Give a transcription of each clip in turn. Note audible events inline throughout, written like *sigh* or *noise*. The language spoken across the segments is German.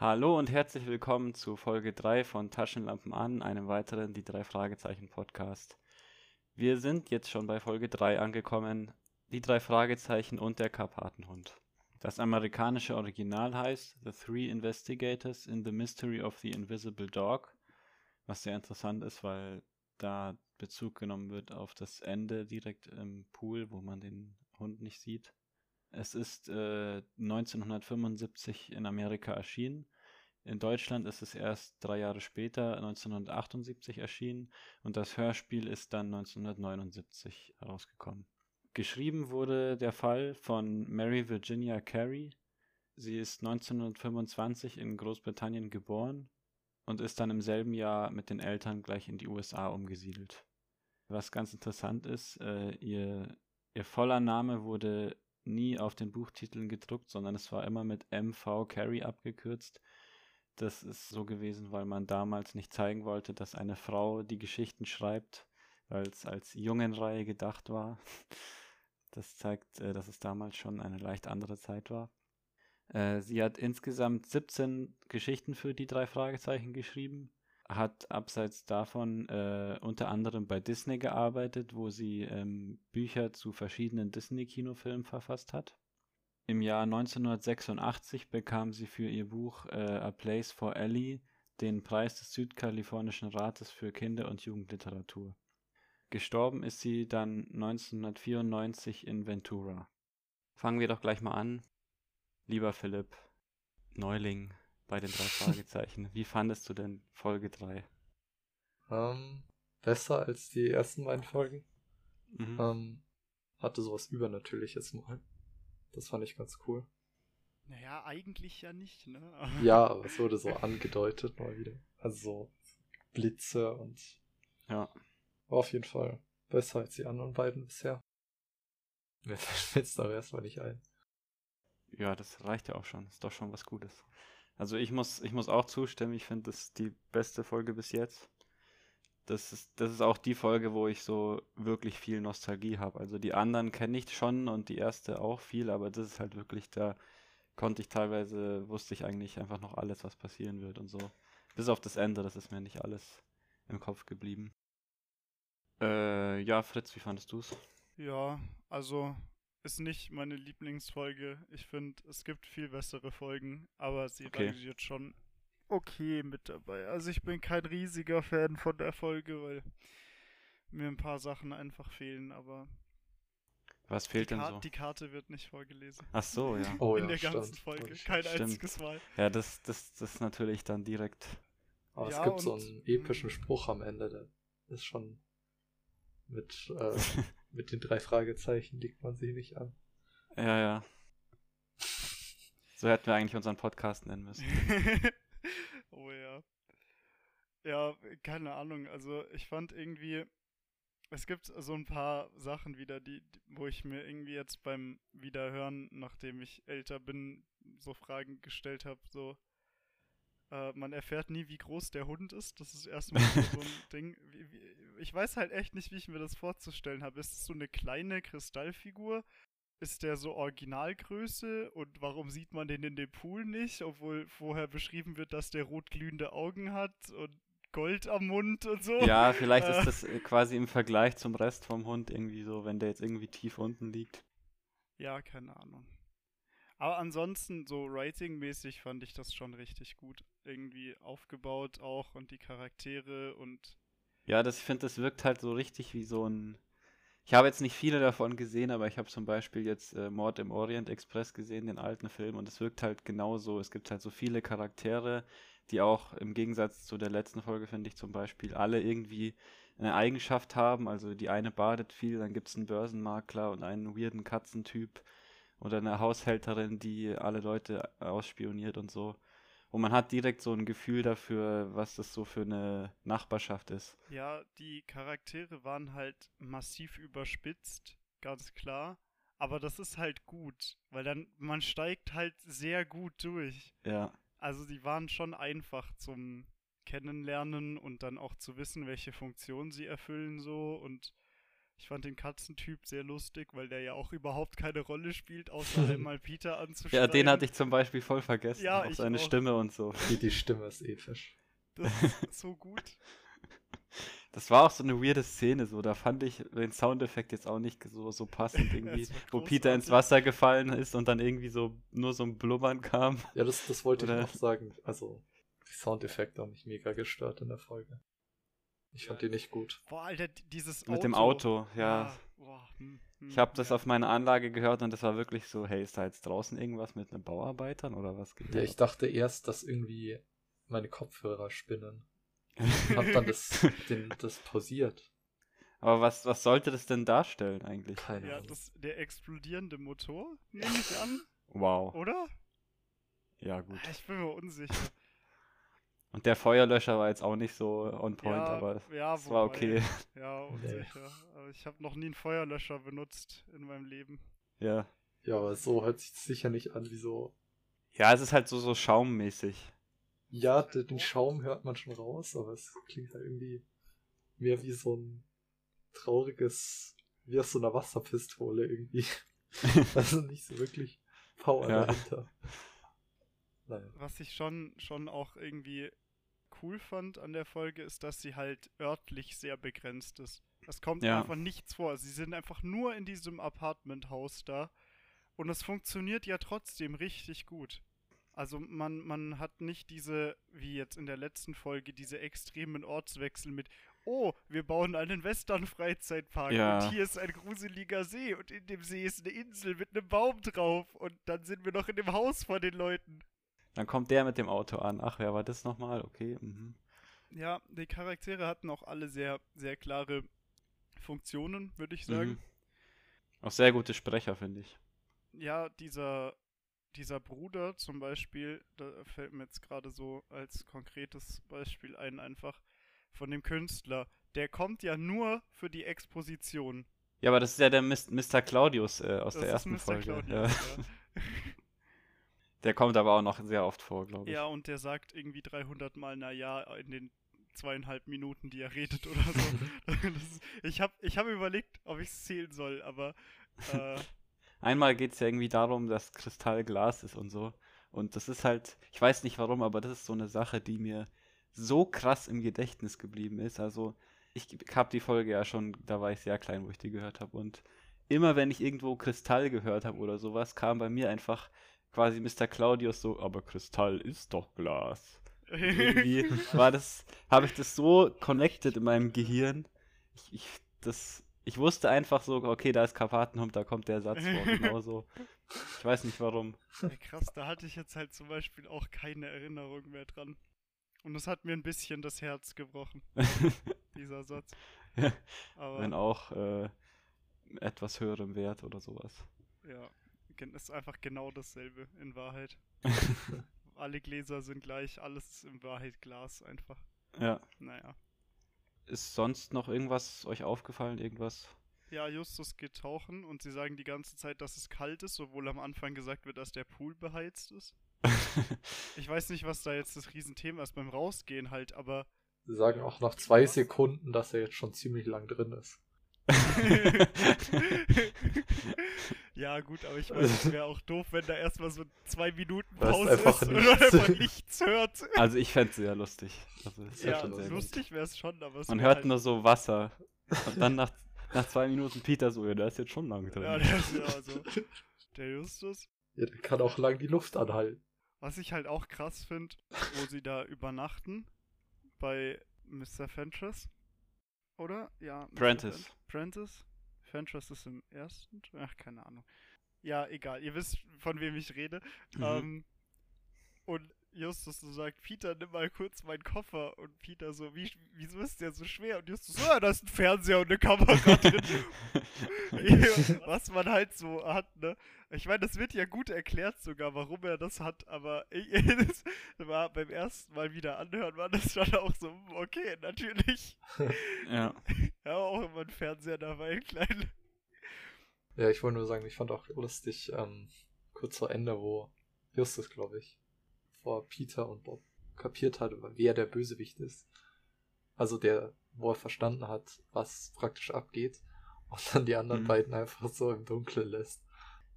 Hallo und herzlich willkommen zu Folge 3 von Taschenlampen an, einem weiteren Die drei Fragezeichen Podcast. Wir sind jetzt schon bei Folge 3 angekommen, die drei Fragezeichen und der Karpatenhund. Das amerikanische Original heißt The Three Investigators in the Mystery of the Invisible Dog, was sehr interessant ist, weil da Bezug genommen wird auf das Ende direkt im Pool, wo man den Hund nicht sieht. Es ist äh, 1975 in Amerika erschienen. In Deutschland ist es erst drei Jahre später, 1978 erschienen und das Hörspiel ist dann 1979 herausgekommen. Geschrieben wurde der Fall von Mary Virginia Carey. Sie ist 1925 in Großbritannien geboren und ist dann im selben Jahr mit den Eltern gleich in die USA umgesiedelt. Was ganz interessant ist, äh, ihr, ihr voller Name wurde nie auf den Buchtiteln gedruckt, sondern es war immer mit MV Carey abgekürzt. Das ist so gewesen, weil man damals nicht zeigen wollte, dass eine Frau die Geschichten schreibt, weil es als Jungenreihe gedacht war. *laughs* Das zeigt, äh, dass es damals schon eine leicht andere Zeit war. Äh, sie hat insgesamt 17 Geschichten für die drei Fragezeichen geschrieben, hat abseits davon äh, unter anderem bei Disney gearbeitet, wo sie ähm, Bücher zu verschiedenen Disney-Kinofilmen verfasst hat. Im Jahr 1986 bekam sie für ihr Buch äh, A Place for Ellie den Preis des Südkalifornischen Rates für Kinder- und Jugendliteratur. Gestorben ist sie dann 1994 in Ventura. Fangen wir doch gleich mal an. Lieber Philipp, Neuling bei den drei Fragezeichen, wie fandest du denn Folge 3? Ähm, besser als die ersten beiden Folgen. Mhm. Ähm, hatte sowas Übernatürliches mal. Das fand ich ganz cool. Naja, eigentlich ja nicht, ne? *laughs* Ja, aber es wurde so angedeutet mal wieder. Also so Blitze und Ja, war auf jeden Fall besser als die anderen beiden bisher. Mir *laughs* fällt es aber erstmal nicht ein. ja, das reicht ja auch schon. Ist doch schon was Gutes. Also ich muss, ich muss auch zustimmen, ich finde das die beste Folge bis jetzt. Das ist, das ist auch die Folge, wo ich so wirklich viel Nostalgie habe. Also die anderen kenne ich schon und die erste auch viel, aber das ist halt wirklich, da konnte ich teilweise, wusste ich eigentlich einfach noch alles, was passieren wird und so. Bis auf das Ende, das ist mir nicht alles im Kopf geblieben. Äh, ja, Fritz, wie fandest du's? Ja, also ist nicht meine Lieblingsfolge. Ich finde, es gibt viel bessere Folgen, aber sie Okay. rangiert schon okay mit dabei. Also ich bin kein riesiger Fan von der Folge, weil mir ein paar Sachen einfach fehlen, aber Was fehlt denn so? die Karte wird nicht vorgelesen. Ach so, ja. *laughs* Oh In ja, der ganzen stimmt. Folge. Kein Stimmt. einziges Mal. Ja, das, das, das ist natürlich dann direkt. Aber Ja, es gibt so einen epischen Spruch am Ende, der ist schon mit, äh, *laughs* mit den drei Fragezeichen liegt man sich nicht an. Ja, ja. So hätten wir eigentlich unseren Podcast nennen müssen. *laughs* oh ja. Ja, keine Ahnung. Also ich fand irgendwie, es gibt so ein paar Sachen wieder, die, die- wo ich mir irgendwie jetzt beim Wiederhören, nachdem ich älter bin, so Fragen gestellt habe. So, äh, man erfährt nie, wie groß der Hund ist. Das ist erstmal so ein *laughs* Ding. Wie, wie, ich weiß halt echt nicht, wie ich mir das vorzustellen habe. Ist es so eine kleine Kristallfigur? Ist der so Originalgröße und warum sieht man den in dem Pool nicht, obwohl vorher beschrieben wird, dass der rotglühende Augen hat und Gold am Mund und so? Ja, vielleicht Äh. ist das äh, quasi im Vergleich zum Rest vom Hund irgendwie so, wenn der jetzt irgendwie tief unten liegt. Ja, keine Ahnung. Aber ansonsten, so ratingmäßig fand ich das schon richtig gut. Irgendwie aufgebaut auch und die Charaktere und Ja, das, ich finde, das wirkt halt so richtig wie so ein. Ich habe jetzt nicht viele davon gesehen, aber ich habe zum Beispiel jetzt äh, Mord im Orient Express gesehen, den alten Film, und es wirkt halt genauso. Es gibt halt so viele Charaktere, die auch im Gegensatz zu der letzten Folge, finde ich zum Beispiel, alle irgendwie eine Eigenschaft haben. Also die eine badet viel, dann gibt es einen Börsenmakler und einen weirden Katzentyp oder eine Haushälterin, die alle Leute ausspioniert und so. Und man hat direkt so ein Gefühl dafür, was das so für eine Nachbarschaft ist. ja, die Charaktere waren halt massiv überspitzt, ganz klar. Aber das ist halt gut, weil dann man steigt halt sehr gut durch. Ja, Also die waren schon einfach zum Kennenlernen und dann auch zu wissen, welche Funktion sie erfüllen so und Ich fand den Katzentyp sehr lustig, weil der ja auch überhaupt keine Rolle spielt, außer *laughs* einmal Peter anzuschreiben. Ja, den hatte ich zum Beispiel voll vergessen. Ja, auch ich seine auch. Stimme und so. Die, die Stimme ist episch. Das ist *laughs* so gut. Das war auch so eine weirde Szene, so. Da fand ich den Soundeffekt jetzt auch nicht so, so passend *laughs* irgendwie. Wo Peter ins. Wasser gefallen ist und dann irgendwie so nur so ein Blubbern kam. Ja, das, das wollte Oder- ich auch sagen. Also, die Soundeffekte haben mich mega gestört in der Folge. Ich fand die nicht gut. Boah, Alter, dieses Auto. Mit dem Auto, ja. boah, hm, hm, Ich habe das ja. auf meiner Anlage gehört und das war wirklich so, hey, ist da jetzt draußen irgendwas mit einem Bauarbeitern oder was geht Ja, da ich dachte erst, dass irgendwie meine Kopfhörer spinnen. Hab dann das, *laughs* den, das pausiert. Aber was, was sollte das denn darstellen eigentlich? Keine Ja, das, der explodierende Motor, nehme ich an, Wow. oder? Ja, gut. Ich bin mir unsicher. Und der Feuerlöscher war jetzt auch nicht so on point, ja, aber ja, es war okay. Ja, *laughs* unsicher. Aber ich habe noch nie einen Feuerlöscher benutzt in meinem Leben. Ja. Ja, aber so hört sich sicher nicht an wie so. Ja, es ist halt so, so schaummäßig. Ja, den Schaum hört man schon raus, aber es klingt halt irgendwie mehr wie so ein trauriges, wie aus so einer Wasserpistole irgendwie. *laughs* also nicht so wirklich Power Ja. dahinter. Naja. Was ich schon, schon auch irgendwie cool fand an der Folge, ist, dass sie halt örtlich sehr begrenzt ist. Es kommt Ja. einfach nichts vor. Sie sind einfach nur in diesem Apartmenthaus da. Und es funktioniert ja trotzdem richtig gut. Also man, man hat nicht diese, wie jetzt in der letzten Folge, diese extremen Ortswechsel mit, oh, wir bauen einen Western-Freizeitpark Ja. und hier ist ein gruseliger See und in dem See ist eine Insel mit einem Baum drauf und dann sind wir noch in dem Haus vor den Leuten. Dann kommt der mit dem Auto an. Ach, wer war das nochmal? Okay. Mhm. Ja, die Charaktere hatten auch alle sehr, sehr klare Funktionen, würde ich sagen. Mhm. Auch sehr gute Sprecher, finde ich. Ja, dieser, dieser Bruder zum Beispiel, da fällt mir jetzt gerade so als konkretes Beispiel ein, einfach von dem Künstler. Der kommt ja nur für die Exposition. Ja, aber das ist ja der Mis- Mr. Claudius äh, aus Das der ersten Mr. Folge. Claudius, Ja. *laughs* Der kommt aber auch noch sehr oft vor, glaube ich. Ja, und der sagt irgendwie 300 Mal na ja in den zweieinhalb Minuten, die er redet oder so. *laughs* *laughs* ist, ich habe ich hab überlegt, ob ich es zählen soll, aber äh, Einmal geht es ja irgendwie darum, dass Kristall Glas ist und so. Und das ist halt, ich weiß nicht warum, aber das ist so eine Sache, die mir so krass im Gedächtnis geblieben ist. Also, ich habe die Folge ja schon, da war ich sehr klein, wo ich die gehört habe. Und immer wenn ich irgendwo Kristall gehört habe oder sowas, kam bei mir einfach quasi Mr. Claudius so, aber Kristall ist doch Glas. Irgendwie *laughs* war das, habe ich das so connected in meinem Gehirn. Ich, ich, das, ich wusste einfach so, okay, da ist Karpatenhump, da kommt der Satz vor, *laughs* genauso. Ich weiß nicht warum. Ja, krass, da hatte ich jetzt halt zum Beispiel auch keine Erinnerung mehr dran. Und das hat mir ein bisschen das Herz gebrochen, *laughs* dieser Satz. Ja, Aber Wenn auch äh, etwas höherem Wert oder sowas. ja, ist einfach genau dasselbe in Wahrheit. *laughs* Alle Gläser sind gleich, alles ist in Wahrheit Glas einfach. Ja. Naja. Ist sonst noch irgendwas euch aufgefallen? Irgendwas? Ja, Justus geht tauchen und sie sagen die ganze Zeit, dass es kalt ist, obwohl am Anfang gesagt wird, dass der Pool beheizt ist. *laughs* Ich weiß nicht, was da jetzt das Riesenthema ist beim Rausgehen halt, aber Sie sagen auch nach zwei Sekunden, dass er jetzt schon ziemlich lang drin ist. *laughs* ja, gut, aber ich weiß, es wäre auch doof, wenn da erstmal so zwei Minuten Pause einfach ist und nichts. man einfach nichts hört. also ich fände es sehr lustig. Also, Ja, schon sehr lustig wäre es schon, aber es Man hört halt, nur so Wasser. Und dann nach, nach zwei Minuten Peter so, ja, der ist jetzt schon lang drin. Ja, der ist ja also. Der Justus. Ja, der kann auch lang die Luft anhalten. Was ich halt auch krass finde, wo sie da übernachten, bei Mr. Fentress. Oder? Ja. Prentice. Prentice? Fentress ist im ersten? Ach, keine Ahnung. Ja, egal. Ihr wisst, von wem ich rede. Mhm. Ähm, und Justus so sagt, Peter, nimm mal kurz meinen Koffer. Und Peter so, wie, wieso ist der so schwer? Und Justus so, ja, da ist ein Fernseher und eine Kamera *laughs* drin. *laughs* Was man halt so hat, ne? Ich meine, das wird ja gut erklärt sogar, warum er das hat, aber ich, *laughs* das war beim ersten Mal wieder anhören, war das schon auch so, hm, okay, natürlich. ja. Ja, auch immer ein Fernseher dabei, ein kleiner. Ja, ich wollte nur sagen, ich fand auch lustig, ähm, kurz vor Ende, wo Justus, glaube ich, vor Peter und Bob kapiert hat, wer der Bösewicht ist. Also der, wo er verstanden hat, was praktisch abgeht. und dann die anderen Mhm. beiden einfach so im Dunkeln lässt.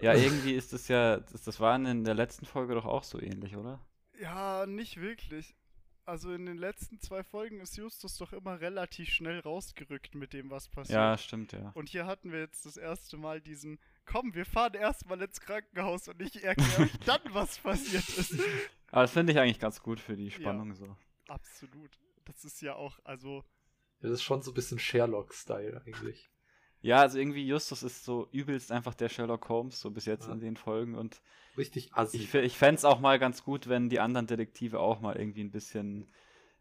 Ja, irgendwie ist es ja, das, das war in der letzten Folge doch auch so ähnlich, oder? Ja, nicht wirklich. Also in den letzten zwei Folgen ist Justus doch immer relativ schnell rausgerückt mit dem, was passiert. Ja, stimmt, ja. Und hier hatten wir jetzt das erste Mal diesen, komm, wir fahren erstmal ins Krankenhaus und ich erkläre euch dann, was passiert ist. *laughs* Aber das finde ich eigentlich ganz gut für die Spannung so. Absolut. Das ist ja auch, also, Ja, das ist schon so ein bisschen Sherlock-Style eigentlich. Ja, also irgendwie Justus ist so übelst einfach der Sherlock Holmes, so bis jetzt Ja. in den Folgen. Und Richtig assi. ich, ich fände es auch mal ganz gut, wenn die anderen Detektive auch mal irgendwie ein bisschen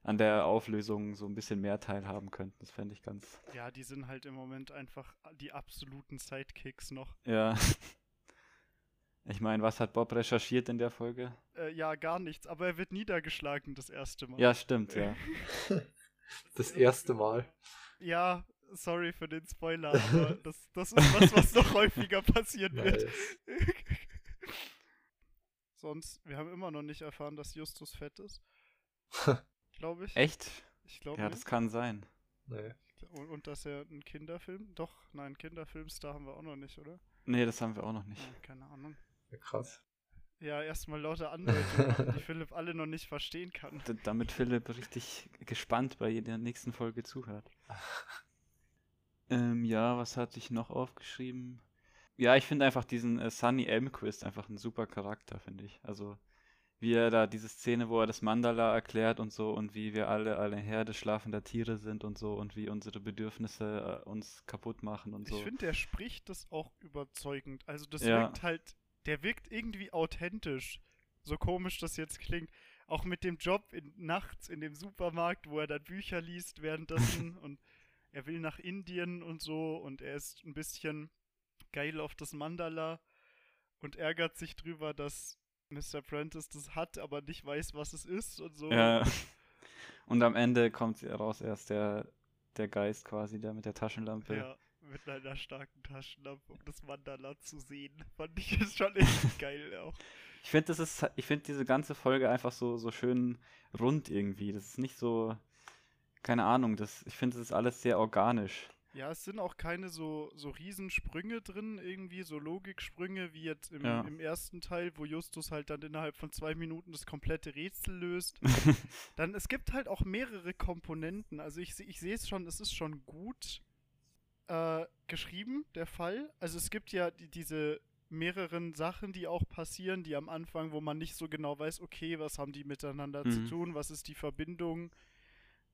an der Auflösung so ein bisschen mehr teilhaben könnten. Das fände ich ganz. ja, die sind halt im Moment einfach die absoluten Sidekicks noch. Ja. Ich meine, was hat Bob recherchiert in der Folge? Äh, ja, gar nichts, aber er wird niedergeschlagen das erste Mal. Ja, stimmt, ja. *laughs* Das erste Mal. Ja, sorry für den Spoiler, aber *laughs* das, das ist was, was noch häufiger passieren wird. Nice. *laughs* Sonst, wir haben immer noch nicht erfahren, dass Justus fett ist. Glaube ich. Echt? Ich glaube Ja, nicht. das kann sein. Nee. Und, und dass er einen Kinderfilm. Doch, nein, Kinderfilmstar haben wir auch noch nicht, oder? Nee, das haben wir auch noch nicht. Hm, keine Ahnung. Ja, krass. Ja, erstmal lauter Andeutungen machen, die *laughs* Philipp alle noch nicht verstehen kann. D damit Philipp richtig gespannt bei jeder nächsten Folge zuhört. *laughs* Ähm, ja, was hatte ich noch aufgeschrieben? Ja, ich finde einfach diesen äh, Sunny Elmquist einfach ein super Charakter, finde ich. Also, wie er da diese Szene, wo er das Mandala erklärt und so und wie wir alle eine Herde schlafender Tiere sind und so und wie unsere Bedürfnisse äh, uns kaputt machen und so. Ich finde, der spricht das auch überzeugend. Also das Ja. wirkt halt, der wirkt irgendwie authentisch. So komisch das jetzt klingt. Auch mit dem Job in, nachts in dem Supermarkt, wo er dann Bücher liest währenddessen *laughs* und er will nach Indien und so und er ist ein bisschen geil auf das Mandala und ärgert sich drüber, dass Mr. Prentice das hat, aber nicht weiß, was es ist und so. Ja. *laughs* Und am Ende kommt raus erst der, der Geist quasi, der mit der Taschenlampe. Ja, mit einer starken Taschenlampe, um das Mandala zu sehen. *laughs* Fand ich es schon echt *laughs* geil auch. Ich finde, das ist, ich finde diese ganze Folge einfach so, so schön rund irgendwie. Das ist nicht so, keine Ahnung, das, ich finde, das ist alles sehr organisch. Ja, es sind auch keine so, so Riesensprünge drin, irgendwie, so Logiksprünge wie jetzt im, Ja. im ersten Teil, wo Justus halt dann innerhalb von zwei Minuten das komplette Rätsel löst. *laughs* Dann, es gibt halt auch mehrere Komponenten. Also ich, ich sehe es schon, es ist schon gut äh, geschrieben, der Fall. Also es gibt ja die, diese mehreren Sachen, die auch passieren, die am Anfang, wo man nicht so genau weiß, okay, was haben die miteinander zu Mhm. tun, was ist die Verbindung,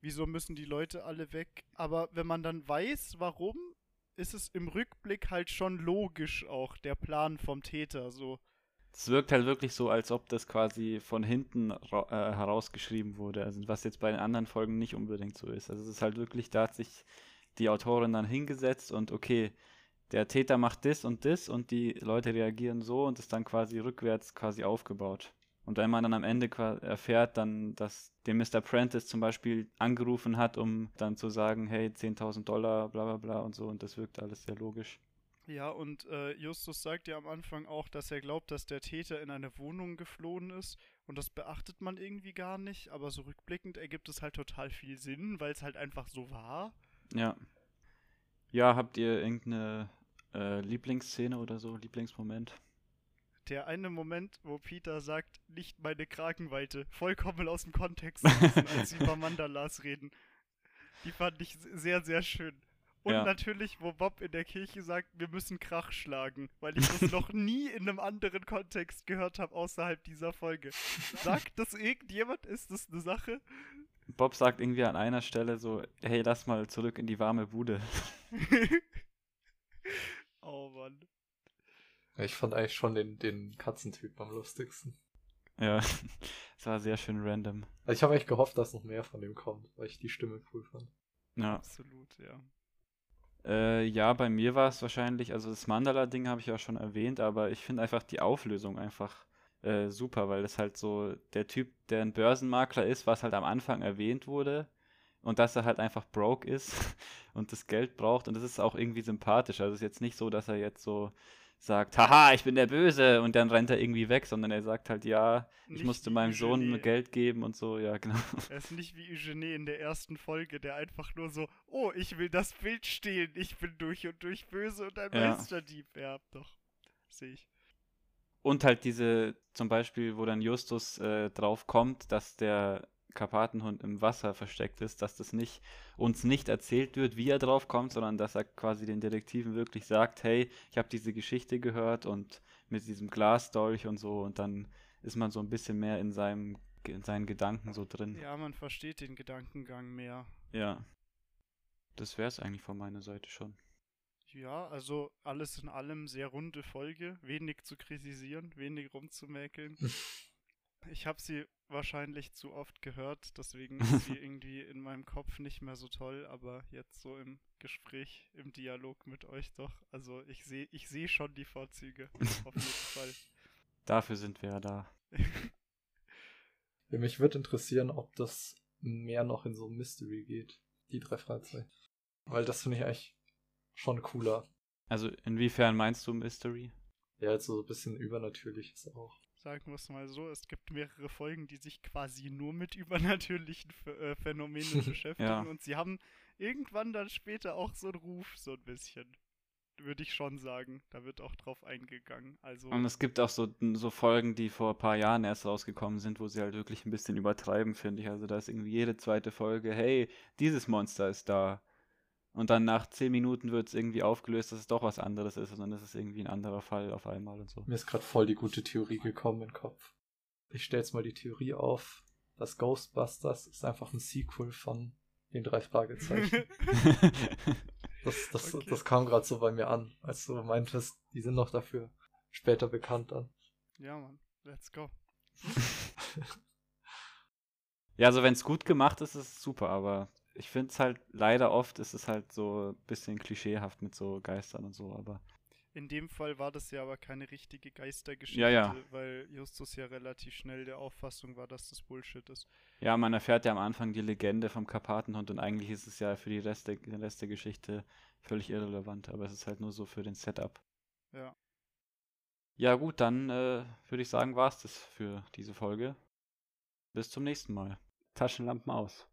wieso müssen die Leute alle weg. Aber wenn man dann weiß, warum, ist es im Rückblick halt schon logisch auch, der Plan vom Täter, so. Es wirkt halt wirklich so, als ob das quasi von hinten äh, herausgeschrieben wurde. Also was jetzt bei den anderen Folgen nicht unbedingt so ist. Also es ist halt wirklich, da hat sich die Autorin dann hingesetzt und okay, der Täter macht das und das und die Leute reagieren so und ist dann quasi rückwärts quasi aufgebaut. Und wenn man dann am Ende erfährt, dann, dass der Mr. Prentice zum Beispiel angerufen hat, um dann zu sagen, hey, 10.000 Dollar, bla bla bla und so, und das wirkt alles sehr logisch. Ja, und äh, Justus sagt ja am Anfang auch, dass er glaubt, dass der Täter in eine Wohnung geflohen ist. Und das beachtet man irgendwie gar nicht. Aber so rückblickend ergibt es halt total viel Sinn, weil es halt einfach so war. Ja. Ja, habt ihr irgendeine äh, Lieblingsszene oder so, Lieblingsmoment? Der eine Moment, wo Peter sagt, nicht meine Kragenweite, vollkommen aus dem Kontext *laughs* als sie über Mandalas reden. Die fand ich sehr, sehr schön. Und Ja. natürlich, wo Bob in der Kirche sagt, wir müssen Krach schlagen, weil ich das *laughs* noch nie in einem anderen Kontext gehört habe, außerhalb dieser Folge. Sagt das irgendjemand? Ist das eine Sache? Bob sagt irgendwie an einer Stelle so, hey, lass mal zurück in die warme Bude. *laughs* oh Mann. Ich fand eigentlich schon den, den Katzentyp am lustigsten. Ja, *laughs* es war sehr schön random. Also ich habe echt gehofft, dass noch mehr von dem kommt, weil ich die Stimme cool fand. Ja. Absolut, ja. Äh, ja, bei mir war es wahrscheinlich, also das Mandala-Ding habe ich ja schon erwähnt, aber ich finde einfach die Auflösung einfach äh, super, weil das halt so der Typ, der ein Börsenmakler ist, was halt am Anfang erwähnt wurde und dass er halt einfach broke ist *laughs* und das Geld braucht und das ist auch irgendwie sympathisch. Also es ist jetzt nicht so, dass er jetzt so sagt, haha, ich bin der Böse und dann rennt er irgendwie weg, sondern er sagt halt, ja, ich Nicht musste wie meinem Sohn Eugenie. Geld geben und so, ja, genau. *laughs* Er ist nicht wie Eugenie in der ersten Folge, der einfach nur so, oh, ich will das Bild stehlen, ich bin durch und durch böse und ein Ja. Meisterdieb. Ja, doch. Sehe ich. Und halt diese, zum Beispiel, wo dann Justus äh, drauf kommt, dass der Karpatenhund im Wasser versteckt ist, dass das nicht uns nicht erzählt wird, wie er drauf kommt, sondern dass er quasi den Detektiven wirklich sagt, hey, ich habe diese Geschichte gehört und mit diesem Glasdolch und so und dann ist man so ein bisschen mehr in seinem in seinen Gedanken so drin. Ja, man versteht den Gedankengang mehr. Ja. Das wäre es eigentlich von meiner Seite schon. Ja, also alles in allem sehr runde Folge, wenig zu kritisieren, wenig rumzumäkeln. *laughs* Ich habe sie wahrscheinlich zu oft gehört, deswegen *laughs* ist sie irgendwie in meinem Kopf nicht mehr so toll, aber jetzt so im Gespräch, im Dialog mit euch doch. Also ich sehe ich sehe schon die Vorzüge, *laughs* auf jeden Fall. Dafür sind wir ja da. Ja, mich würde interessieren, ob das mehr noch in so Mystery geht. Die drei Fragezeichen. Weil das finde ich eigentlich schon cooler. Also inwiefern meinst du Mystery? Ja, jetzt so ein bisschen Übernatürliches auch. Sagen wir es mal so, es gibt mehrere Folgen, die sich quasi nur mit *laughs* übernatürlichen Ph äh, Phänomenen *laughs* beschäftigen Ja. und sie haben irgendwann dann später auch so einen Ruf, so ein bisschen. Würde ich schon sagen. Da wird auch drauf eingegangen. Also, Und es gibt auch so, so Folgen, die vor ein paar Jahren erst rausgekommen sind, wo sie halt wirklich ein bisschen übertreiben, finde ich. Also da ist irgendwie jede zweite Folge, hey, dieses Monster ist da. Und dann nach zehn Minuten wird es irgendwie aufgelöst, dass es doch was anderes ist und dann ist es irgendwie ein anderer Fall auf einmal und so. Mir ist gerade voll die gute Theorie gekommen in den Kopf. Ich stelle jetzt mal die Theorie auf, dass Ghostbusters ist einfach ein Sequel von den drei Fragezeichen. *laughs* Das, das, Okay. das kam gerade so bei mir an, als du meintest, die sind noch dafür später bekannt dann. ja, Mann. Let's go. *laughs* ja, also wenn es gut gemacht ist, ist es super, aber ich finde es halt leider oft, ist es halt so ein bisschen klischeehaft mit so Geistern und so, aber In dem Fall war das ja aber keine richtige Geistergeschichte, Ja, ja. weil Justus ja relativ schnell der Auffassung war, dass das Bullshit ist. Ja, man erfährt ja am Anfang die Legende vom Karpatenhund und eigentlich ist es ja für die Rest der, den Rest der Geschichte völlig irrelevant, aber es ist halt nur so für den Setup. Ja. Ja gut, dann äh, würde ich sagen, war es das für diese Folge. Bis zum nächsten Mal. Taschenlampen aus.